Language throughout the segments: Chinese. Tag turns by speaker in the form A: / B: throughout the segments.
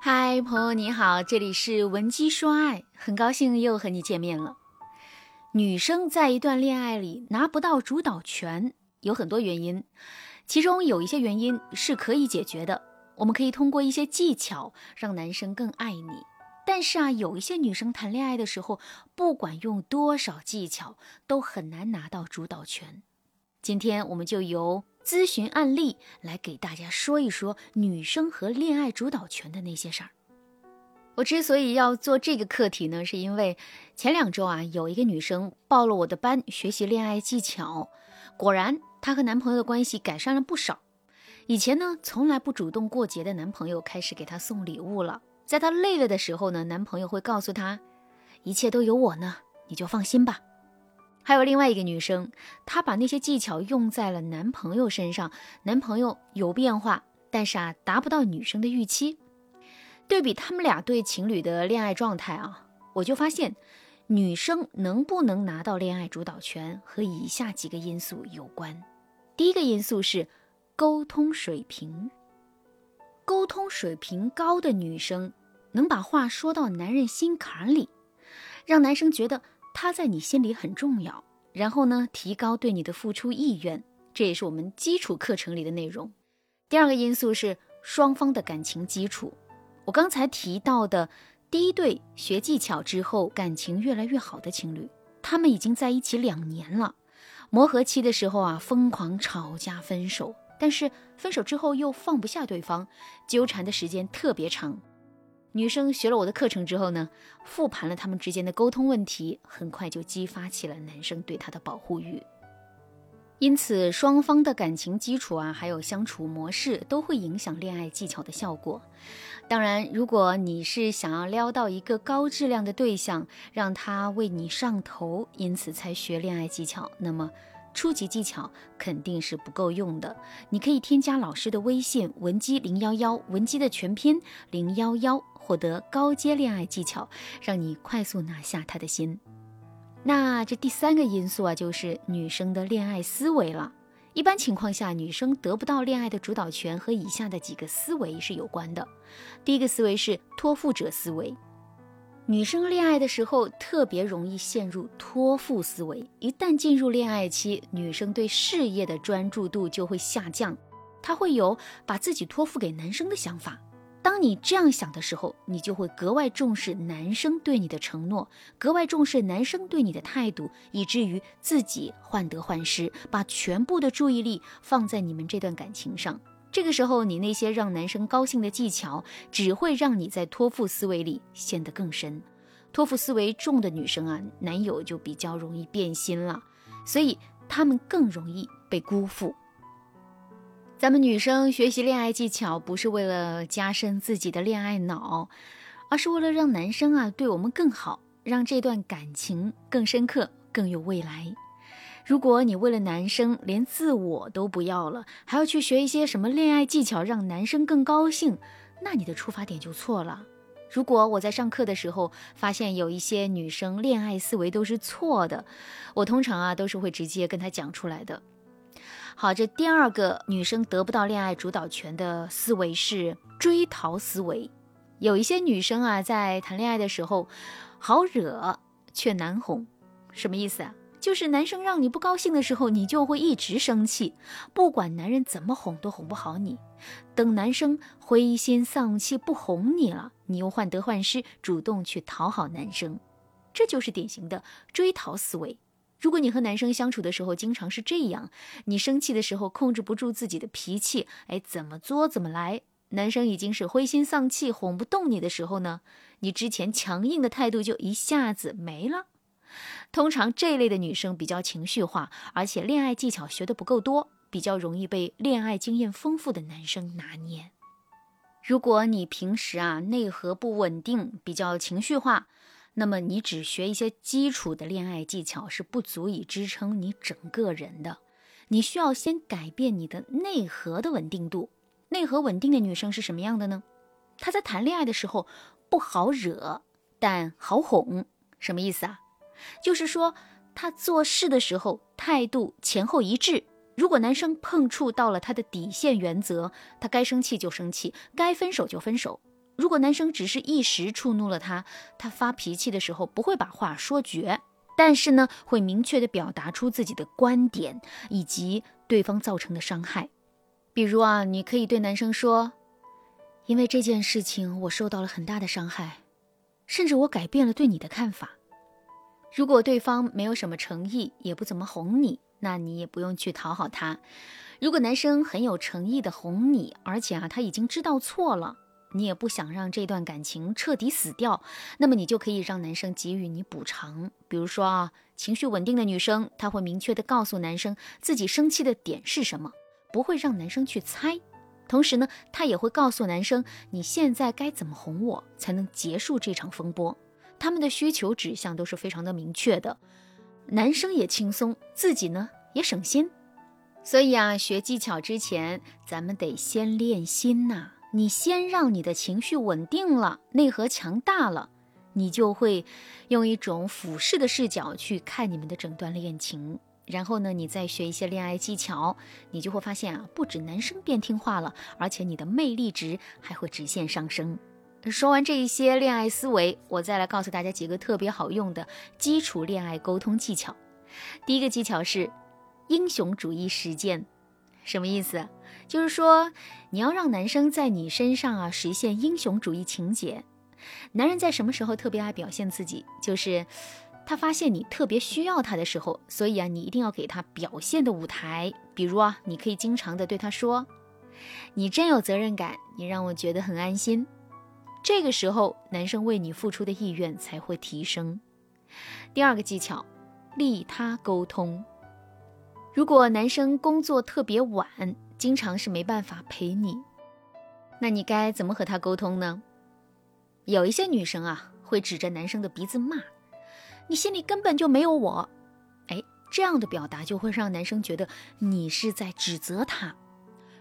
A: 嗨，朋友你好，这里是文姬说爱，很高兴又和你见面了。女生在一段恋爱里拿不到主导权，有很多原因，其中有一些原因是可以解决的，我们可以通过一些技巧让男生更爱你。但是啊，有一些女生谈恋爱的时候，不管用多少技巧，都很难拿到主导权。今天我们就由。咨询案例来给大家说一说女生和恋爱主导权的那些事儿。我之所以要做这个课题呢，是因为前两周啊，有一个女生报了我的班学习恋爱技巧，果然她和男朋友的关系改善了不少。以前呢，从来不主动过节的男朋友开始给她送礼物了。在她累了的时候呢，男朋友会告诉她，一切都有我呢，你就放心吧。还有另外一个女生，她把那些技巧用在了男朋友身上，男朋友有变化，但是啊，达不到女生的预期。对比他们俩对情侣的恋爱状态啊，我就发现，女生能不能拿到恋爱主导权和以下几个因素有关。第一个因素是沟通水平，沟通水平高的女生能把话说到男人心坎里，让男生觉得。他在你心里很重要，然后呢，提高对你的付出意愿，这也是我们基础课程里的内容。第二个因素是双方的感情基础。我刚才提到的第一对学技巧之后感情越来越好的情侣，他们已经在一起两年了。磨合期的时候啊，疯狂吵架分手，但是分手之后又放不下对方，纠缠的时间特别长。女生学了我的课程之后呢，复盘了他们之间的沟通问题，很快就激发起了男生对她的保护欲。因此，双方的感情基础啊，还有相处模式，都会影响恋爱技巧的效果。当然，如果你是想要撩到一个高质量的对象，让他为你上头，因此才学恋爱技巧，那么。初级技巧肯定是不够用的，你可以添加老师的微信文姬零幺幺，文姬的全拼零幺幺，获得高阶恋爱技巧，让你快速拿下他的心。那这第三个因素啊，就是女生的恋爱思维了。一般情况下，女生得不到恋爱的主导权和以下的几个思维是有关的。第一个思维是托付者思维。女生恋爱的时候特别容易陷入托付思维，一旦进入恋爱期，女生对事业的专注度就会下降，她会有把自己托付给男生的想法。当你这样想的时候，你就会格外重视男生对你的承诺，格外重视男生对你的态度，以至于自己患得患失，把全部的注意力放在你们这段感情上。这个时候，你那些让男生高兴的技巧，只会让你在托付思维里陷得更深。托付思维重的女生啊，男友就比较容易变心了，所以他们更容易被辜负。咱们女生学习恋爱技巧，不是为了加深自己的恋爱脑，而是为了让男生啊对我们更好，让这段感情更深刻、更有未来。如果你为了男生连自我都不要了，还要去学一些什么恋爱技巧让男生更高兴，那你的出发点就错了。如果我在上课的时候发现有一些女生恋爱思维都是错的，我通常啊都是会直接跟她讲出来的。好，这第二个女生得不到恋爱主导权的思维是追逃思维。有一些女生啊在谈恋爱的时候好惹却难哄，什么意思啊？就是男生让你不高兴的时候，你就会一直生气，不管男人怎么哄都哄不好你。等男生灰心丧气不哄你了，你又患得患失，主动去讨好男生，这就是典型的追逃思维。如果你和男生相处的时候经常是这样，你生气的时候控制不住自己的脾气，哎，怎么作怎么来，男生已经是灰心丧气哄不动你的时候呢，你之前强硬的态度就一下子没了。通常这类的女生比较情绪化，而且恋爱技巧学的不够多，比较容易被恋爱经验丰富的男生拿捏。如果你平时啊内核不稳定，比较情绪化，那么你只学一些基础的恋爱技巧是不足以支撑你整个人的。你需要先改变你的内核的稳定度。内核稳定的女生是什么样的呢？她在谈恋爱的时候不好惹，但好哄。什么意思啊？就是说，他做事的时候态度前后一致。如果男生碰触到了他的底线原则，他该生气就生气，该分手就分手。如果男生只是一时触怒了他，他发脾气的时候不会把话说绝，但是呢，会明确的表达出自己的观点以及对方造成的伤害。比如啊，你可以对男生说：“因为这件事情，我受到了很大的伤害，甚至我改变了对你的看法。”如果对方没有什么诚意，也不怎么哄你，那你也不用去讨好他。如果男生很有诚意的哄你，而且啊，他已经知道错了。你也不想让这段感情彻底死掉，那么你就可以让男生给予你补偿。比如说啊，情绪稳定的女生，她会明确的告诉男生自己生气的点是什么，不会让男生去猜。同时呢，她也会告诉男生你现在该怎么哄我才能结束这场风波。他们的需求指向都是非常的明确的，男生也轻松，自己呢也省心。所以啊，学技巧之前，咱们得先练心呐。你先让你的情绪稳定了，内核强大了，你就会用一种俯视的视角去看你们的整段恋情。然后呢，你再学一些恋爱技巧，你就会发现啊，不止男生变听话了，而且你的魅力值还会直线上升。说完这一些恋爱思维，我再来告诉大家几个特别好用的基础恋爱沟通技巧。第一个技巧是英雄主义实践。什么意思？就是说，你要让男生在你身上啊实现英雄主义情节。男人在什么时候特别爱表现自己？就是他发现你特别需要他的时候。所以啊，你一定要给他表现的舞台。比如啊，你可以经常的对他说：“你真有责任感，你让我觉得很安心。”这个时候，男生为你付出的意愿才会提升。第二个技巧，利他沟通。如果男生工作特别晚，经常是没办法陪你，那你该怎么和他沟通呢？有一些女生啊，会指着男生的鼻子骂：“你心里根本就没有我。”哎，这样的表达就会让男生觉得你是在指责他。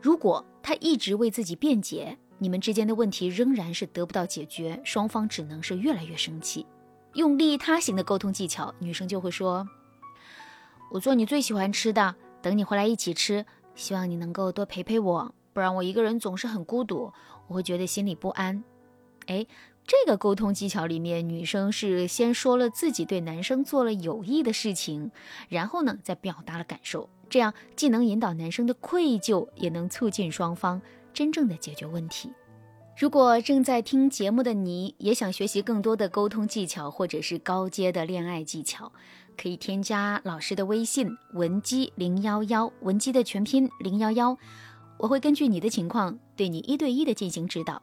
A: 如果他一直为自己辩解，你们之间的问题仍然是得不到解决，双方只能是越来越生气。用利他型的沟通技巧，女生就会说。我做你最喜欢吃的，等你回来一起吃。希望你能够多陪陪我，不然我一个人总是很孤独，我会觉得心里不安。哎，这个沟通技巧里面，女生是先说了自己对男生做了有益的事情，然后呢再表达了感受，这样既能引导男生的愧疚，也能促进双方真正的解决问题。如果正在听节目的你也想学习更多的沟通技巧，或者是高阶的恋爱技巧。可以添加老师的微信文姬零幺幺，文姬的全拼零幺幺，我会根据你的情况对你一对一的进行指导。